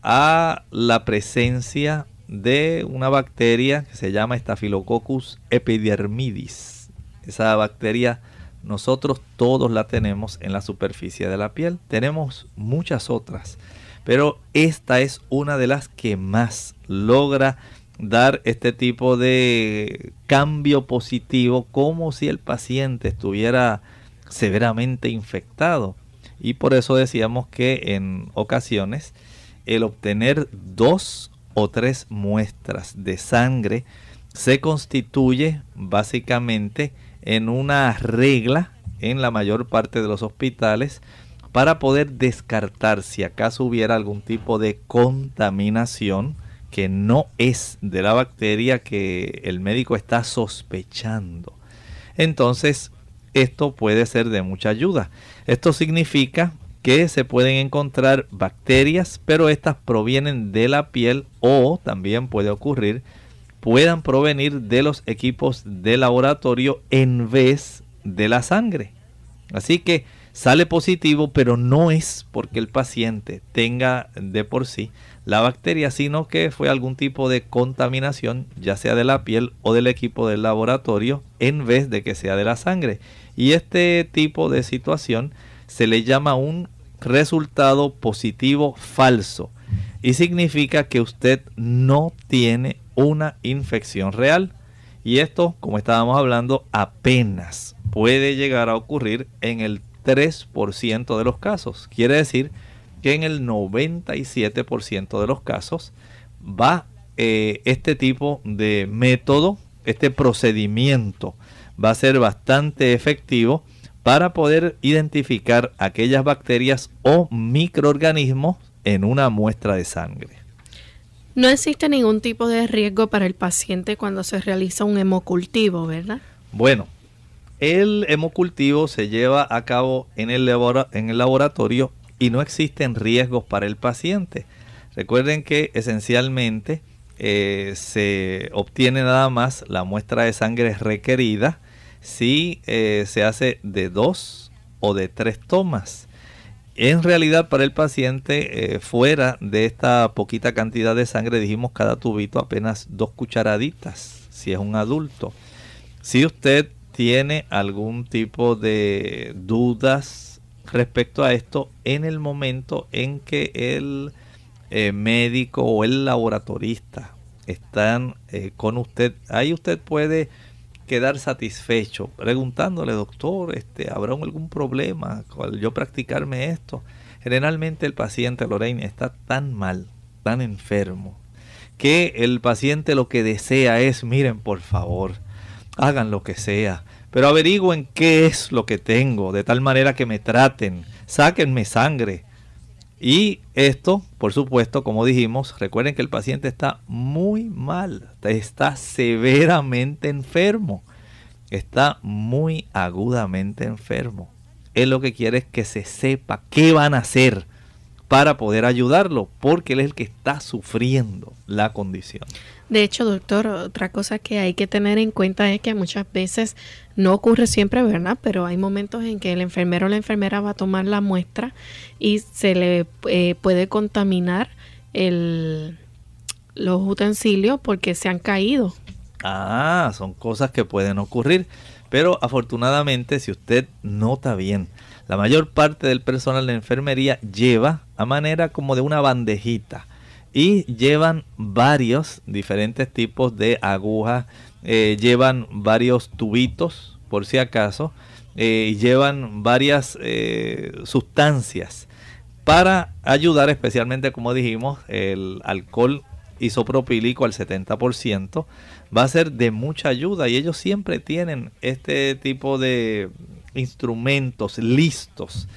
a la presencia de una bacteria que se llama Staphylococcus epidermidis esa bacteria nosotros todos la tenemos en la superficie de la piel. Tenemos muchas otras, pero esta es una de las que más logra dar este tipo de cambio positivo como si el paciente estuviera severamente infectado. Y por eso decíamos que en ocasiones el obtener dos o tres muestras de sangre se constituye básicamente en una regla en la mayor parte de los hospitales para poder descartar si acaso hubiera algún tipo de contaminación que no es de la bacteria que el médico está sospechando. Entonces, esto puede ser de mucha ayuda. Esto significa que se pueden encontrar bacterias, pero estas provienen de la piel o también puede ocurrir puedan provenir de los equipos de laboratorio en vez de la sangre. Así que sale positivo, pero no es porque el paciente tenga de por sí la bacteria, sino que fue algún tipo de contaminación, ya sea de la piel o del equipo del laboratorio, en vez de que sea de la sangre. Y este tipo de situación se le llama un resultado positivo falso y significa que usted no tiene una infección real. Y esto, como estábamos hablando, apenas puede llegar a ocurrir en el 3% de los casos. Quiere decir que en el 97% de los casos va eh, este tipo de método, este procedimiento va a ser bastante efectivo para poder identificar aquellas bacterias o microorganismos en una muestra de sangre. No existe ningún tipo de riesgo para el paciente cuando se realiza un hemocultivo, ¿verdad? Bueno, el hemocultivo se lleva a cabo en el, en el laboratorio y no existen riesgos para el paciente. Recuerden que esencialmente eh, se obtiene nada más la muestra de sangre requerida si eh, se hace de dos o de tres tomas. En realidad para el paciente, eh, fuera de esta poquita cantidad de sangre, dijimos cada tubito apenas dos cucharaditas, si es un adulto. Si usted tiene algún tipo de dudas respecto a esto en el momento en que el eh, médico o el laboratorista están con usted, ahí usted puede quedar satisfecho preguntándole, doctor, este, ¿habrá algún problema al yo practicarme esto? Generalmente el paciente, Lorraine, está tan mal, tan enfermo, que el paciente lo que desea es, miren, por favor, hagan lo que sea, pero averigüen qué es lo que tengo, de tal manera que me traten, sáquenme sangre. Y esto, por supuesto, como dijimos, recuerden que el paciente está muy mal, está severamente enfermo, está muy agudamente enfermo. Él lo que quiere es que se sepa qué van a hacer para poder ayudarlo, porque él es el que está sufriendo la condición. De hecho, doctor, otra cosa que hay que tener en cuenta es que muchas veces no ocurre siempre, ¿verdad? Pero hay momentos en que el enfermero o la enfermera va a tomar la muestra y se le eh, puede contaminar el, los utensilios porque se han caído. Ah, son cosas que pueden ocurrir. Pero afortunadamente, si usted nota bien, la mayor parte del personal de enfermería lleva a manera como de una bandejita y llevan varios diferentes tipos de agujas, eh, llevan varios tubitos por si acaso, eh, llevan varias eh, sustancias para ayudar especialmente como dijimos el alcohol isopropílico al 70% va a ser de mucha ayuda y ellos siempre tienen este tipo de instrumentos listos.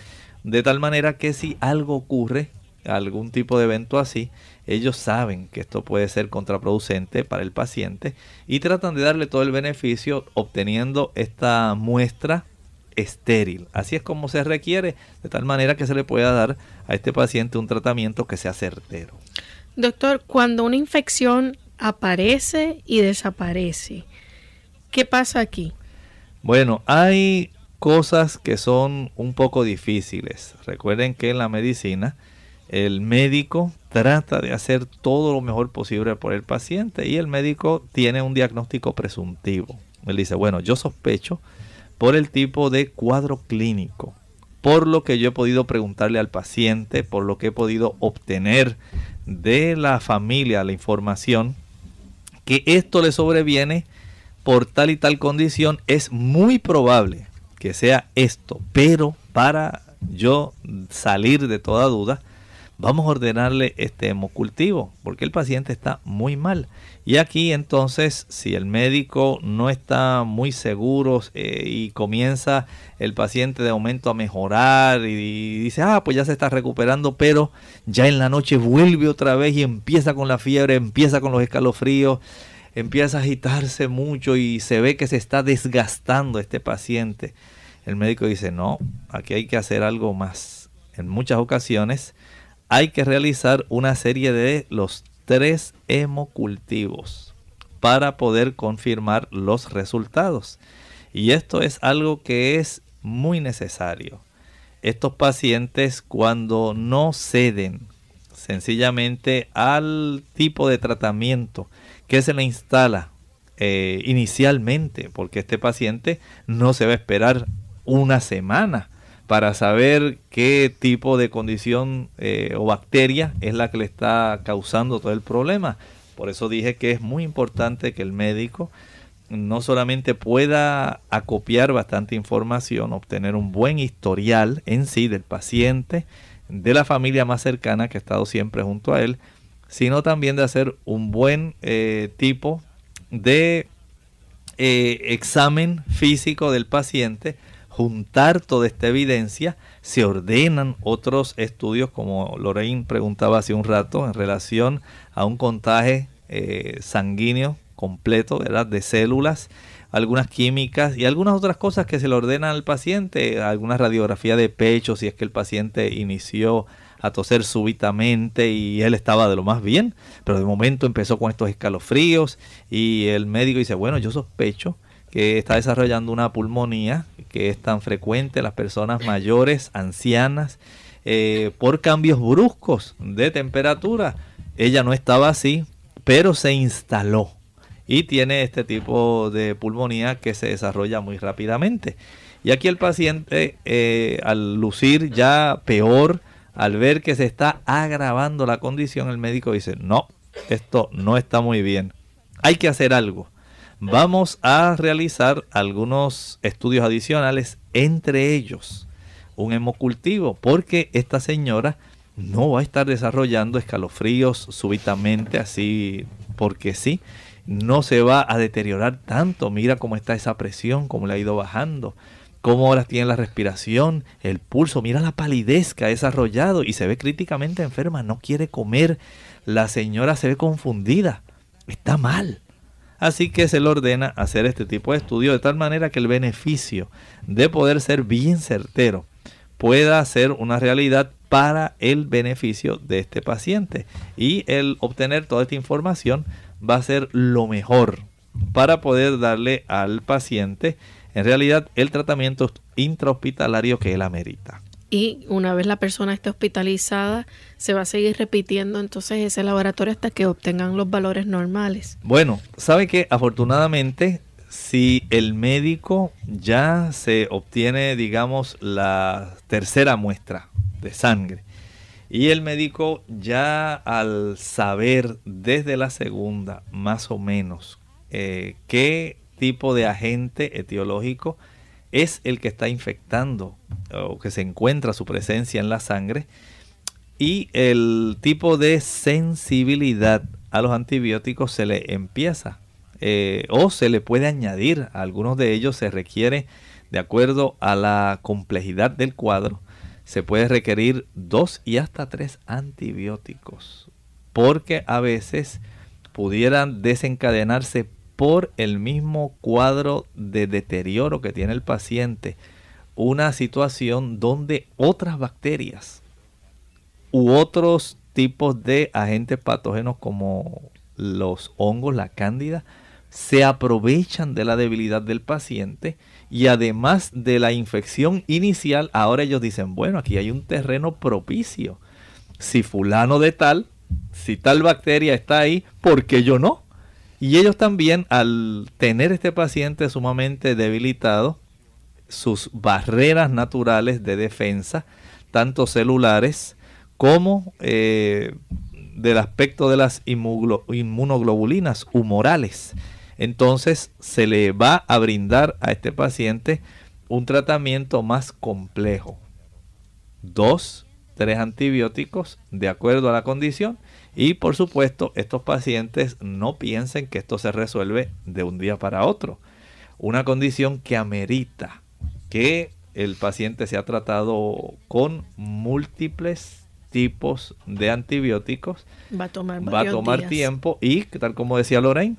De tal manera que si algo ocurre, algún tipo de evento así, ellos saben que esto puede ser contraproducente para el paciente y tratan de darle todo el beneficio obteniendo esta muestra estéril. Así es como se requiere, de tal manera que se le pueda dar a este paciente un tratamiento que sea certero. Doctor, cuando una infección aparece y desaparece, ¿qué pasa aquí? Bueno, hay cosas que son un poco difíciles. Recuerden que en la medicina el médico trata de hacer todo lo mejor posible por el paciente y el médico tiene un diagnóstico presuntivo. Él dice, bueno, yo sospecho por el tipo de cuadro clínico, por lo que yo he podido preguntarle al paciente, por lo que he podido obtener de la familia la información, que esto le sobreviene por tal y tal condición, es muy probable que sea esto. Pero para yo salir de toda duda, vamos a ordenarle este hemocultivo, porque el paciente está muy mal. Y aquí entonces, si el médico no está muy seguro eh, y comienza el paciente de momento a mejorar y dice, ah, pues ya se está recuperando, pero ya en la noche vuelve otra vez y empieza con la fiebre, empieza con los escalofríos, empieza a agitarse mucho y se ve que se está desgastando este paciente el médico dice, no, aquí hay que hacer algo más. En muchas ocasiones hay que realizar una serie de los tres hemocultivos para poder confirmar los resultados. Y esto es algo que es muy necesario. Estos pacientes cuando no ceden sencillamente al tipo de tratamiento que se le instala eh, inicialmente, porque este paciente no se va a esperar una semana para saber qué tipo de condición eh, o bacteria es la que le está causando todo el problema. Por eso dije que es muy importante que el médico no solamente pueda acopiar bastante información, obtener un buen historial en sí del paciente, de la familia más cercana que ha estado siempre junto a él, sino también de hacer un buen eh, tipo de eh, examen físico del paciente juntar toda esta evidencia, se ordenan otros estudios, como Lorraine preguntaba hace un rato, en relación a un contaje eh, sanguíneo completo ¿verdad? de células, algunas químicas y algunas otras cosas que se le ordenan al paciente, alguna radiografía de pecho, si es que el paciente inició a toser súbitamente y él estaba de lo más bien, pero de momento empezó con estos escalofríos y el médico dice, bueno, yo sospecho que está desarrollando una pulmonía que es tan frecuente en las personas mayores, ancianas, eh, por cambios bruscos de temperatura. Ella no estaba así, pero se instaló. y tiene este tipo de pulmonía que se desarrolla muy rápidamente. Y aquí el paciente, eh, al lucir ya peor, al ver que se está agravando la condición, el médico dice, no, esto no está muy bien. Hay que hacer algo. Vamos a realizar algunos estudios adicionales, entre ellos un hemocultivo, porque esta señora no va a estar desarrollando escalofríos súbitamente, así porque sí. No se va a deteriorar tanto. Mira cómo está esa presión, cómo le ha ido bajando cómo ahora tiene la respiración, el pulso, mira la palidez que ha desarrollado y se ve críticamente enferma, no quiere comer, la señora se ve confundida, está mal. Así que se le ordena hacer este tipo de estudio de tal manera que el beneficio de poder ser bien certero pueda ser una realidad para el beneficio de este paciente. Y el obtener toda esta información va a ser lo mejor para poder darle al paciente en realidad el tratamiento intrahospitalario que él amerita. Y una vez la persona esté hospitalizada, se va a seguir repitiendo entonces ese laboratorio hasta que obtengan los valores normales. Bueno, sabe que afortunadamente si el médico ya se obtiene, digamos, la tercera muestra de sangre y el médico ya al saber desde la segunda, más o menos, eh, qué tipo de agente etiológico es el que está infectando o que se encuentra su presencia en la sangre y el tipo de sensibilidad a los antibióticos se le empieza eh, o se le puede añadir. Algunos de ellos se requiere, de acuerdo a la complejidad del cuadro, se puede requerir dos y hasta tres antibióticos porque a veces pudieran desencadenarse por el mismo cuadro de deterioro que tiene el paciente, una situación donde otras bacterias u otros tipos de agentes patógenos como los hongos, la cándida, se aprovechan de la debilidad del paciente y además de la infección inicial, ahora ellos dicen, bueno, aquí hay un terreno propicio. Si fulano de tal, si tal bacteria está ahí, ¿por qué yo no? Y ellos también, al tener este paciente sumamente debilitado, sus barreras naturales de defensa, tanto celulares como eh, del aspecto de las inmunoglobulinas humorales. Entonces se le va a brindar a este paciente un tratamiento más complejo. Dos, tres antibióticos de acuerdo a la condición y por supuesto, estos pacientes no piensen que esto se resuelve de un día para otro. Una condición que amerita que el paciente sea tratado con múltiples tipos de antibióticos. Va a tomar, va a tomar tiempo y, tal como decía Lorraine,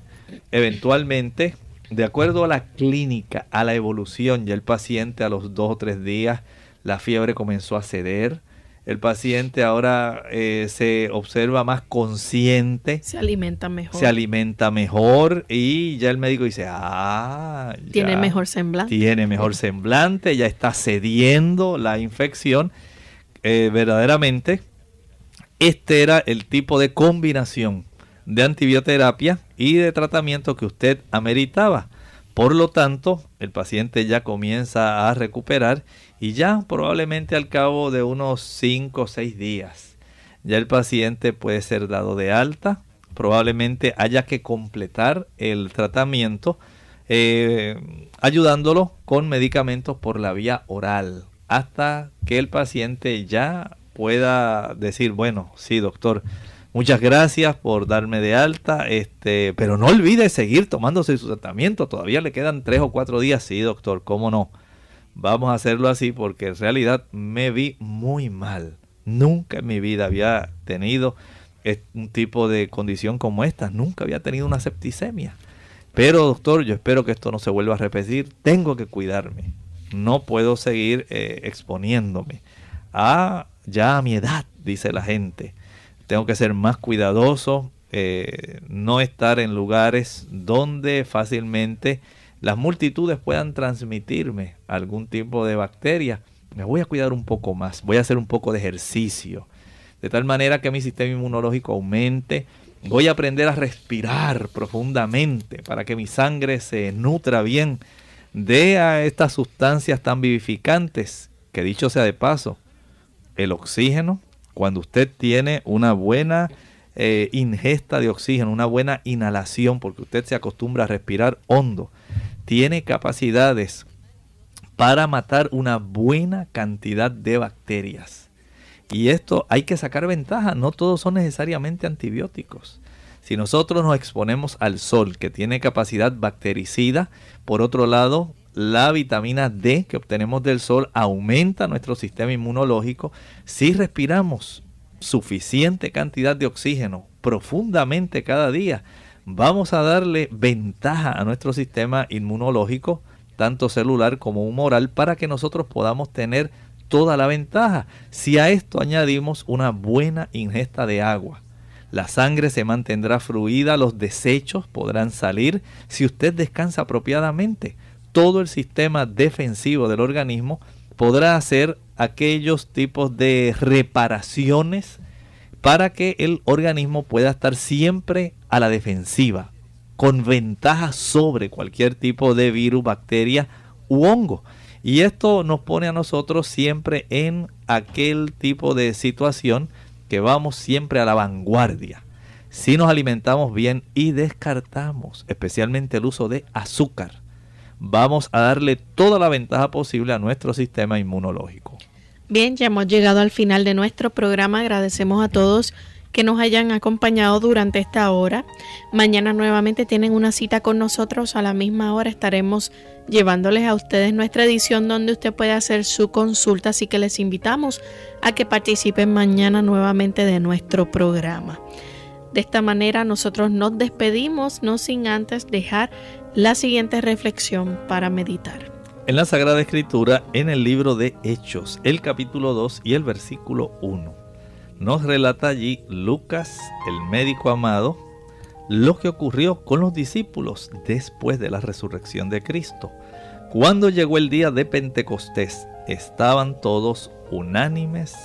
eventualmente, de acuerdo a la clínica, a la evolución, ya el paciente a los dos o tres días, la fiebre comenzó a ceder, el paciente ahora eh, se observa más consciente. Se alimenta mejor. Se alimenta mejor y ya el médico dice, ah, tiene mejor semblante. Tiene mejor semblante, ya está cediendo la infección. Eh, verdaderamente, este era el tipo de combinación de antibioterapia y de tratamiento que usted ameritaba. Por lo tanto, el paciente ya comienza a recuperar y ya probablemente al cabo de unos 5 o 6 días ya el paciente puede ser dado de alta. Probablemente haya que completar el tratamiento eh, ayudándolo con medicamentos por la vía oral hasta que el paciente ya pueda decir, bueno, sí doctor, muchas gracias por darme de alta, este, pero no olvide seguir tomándose su tratamiento, todavía le quedan tres o cuatro días, sí doctor, cómo no vamos a hacerlo así porque en realidad me vi muy mal. Nunca en mi vida había tenido un tipo de condición como esta. Nunca había tenido una septicemia. Pero doctor, yo espero que esto no se vuelva a repetir. Tengo que cuidarme. No puedo seguir eh, exponiéndome a ya a mi edad, dice la gente. Tengo que ser más cuidadoso, eh, no estar en lugares donde fácilmente las multitudes puedan transmitirme algún tipo de bacteria, me voy a cuidar un poco más, voy a hacer un poco de ejercicio, de tal manera que mi sistema inmunológico aumente, Voy a aprender a respirar profundamente para que mi sangre se nutra bien de a estas sustancias tan vivificantes que dicho sea de paso, el oxígeno, cuando usted tiene una buena eh, ingesta de oxígeno, una buena inhalación, porque usted se acostumbra a respirar hondo, tiene capacidades para matar una buena cantidad de bacterias. Y esto hay que sacar ventaja, no todos son necesariamente antibióticos. Si nosotros nos exponemos al sol, que tiene capacidad bactericida, por otro lado, la vitamina D que obtenemos del sol aumenta nuestro sistema inmunológico. Si respiramos suficiente cantidad de oxígeno profundamente cada día, vamos a darle ventaja a nuestro sistema inmunológico, tanto celular como humoral, para que nosotros podamos tener toda la ventaja. Si a esto añadimos una buena ingesta de agua, la sangre se mantendrá fluida, los desechos podrán salir si usted descansa apropiadamente. Todo el sistema defensivo del organismo podrá hacer aquellos tipos de reparaciones para que el organismo pueda estar siempre a la defensiva, con ventaja sobre cualquier tipo de virus, bacteria u hongo. Y esto nos pone a nosotros siempre en aquel tipo de situación que vamos siempre a la vanguardia. Si nos alimentamos bien y descartamos especialmente el uso de azúcar, vamos a darle toda la ventaja posible a nuestro sistema inmunológico. Bien, ya hemos llegado al final de nuestro programa. Agradecemos a todos que nos hayan acompañado durante esta hora. Mañana nuevamente tienen una cita con nosotros a la misma hora. Estaremos llevándoles a ustedes nuestra edición donde usted puede hacer su consulta, así que les invitamos a que participen mañana nuevamente de nuestro programa. De esta manera nosotros nos despedimos, no sin antes dejar la siguiente reflexión para meditar. En la Sagrada Escritura, en el libro de Hechos, el capítulo 2 y el versículo 1 nos relata allí Lucas, el médico amado, lo que ocurrió con los discípulos después de la resurrección de Cristo. Cuando llegó el día de Pentecostés, estaban todos unánimes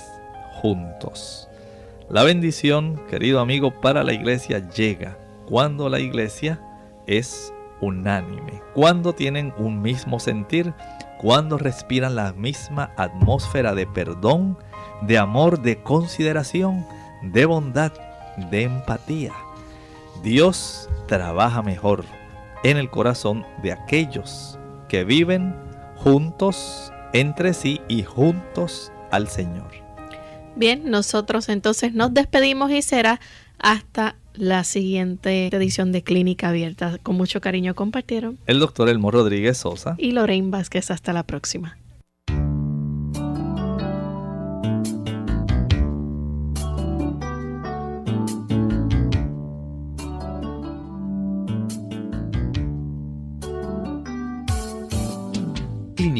juntos. La bendición, querido amigo, para la iglesia llega cuando la iglesia es unánime, cuando tienen un mismo sentir, cuando respiran la misma atmósfera de perdón, de amor, de consideración, de bondad, de empatía. Dios trabaja mejor en el corazón de aquellos que viven juntos entre sí y juntos al Señor. Bien, nosotros entonces nos despedimos y será hasta la siguiente edición de Clínica Abierta. Con mucho cariño compartieron el doctor Elmo Rodríguez Sosa y Lorraine Vázquez. Hasta la próxima.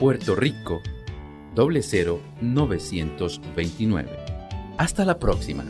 Puerto Rico 00929. Hasta la próxima.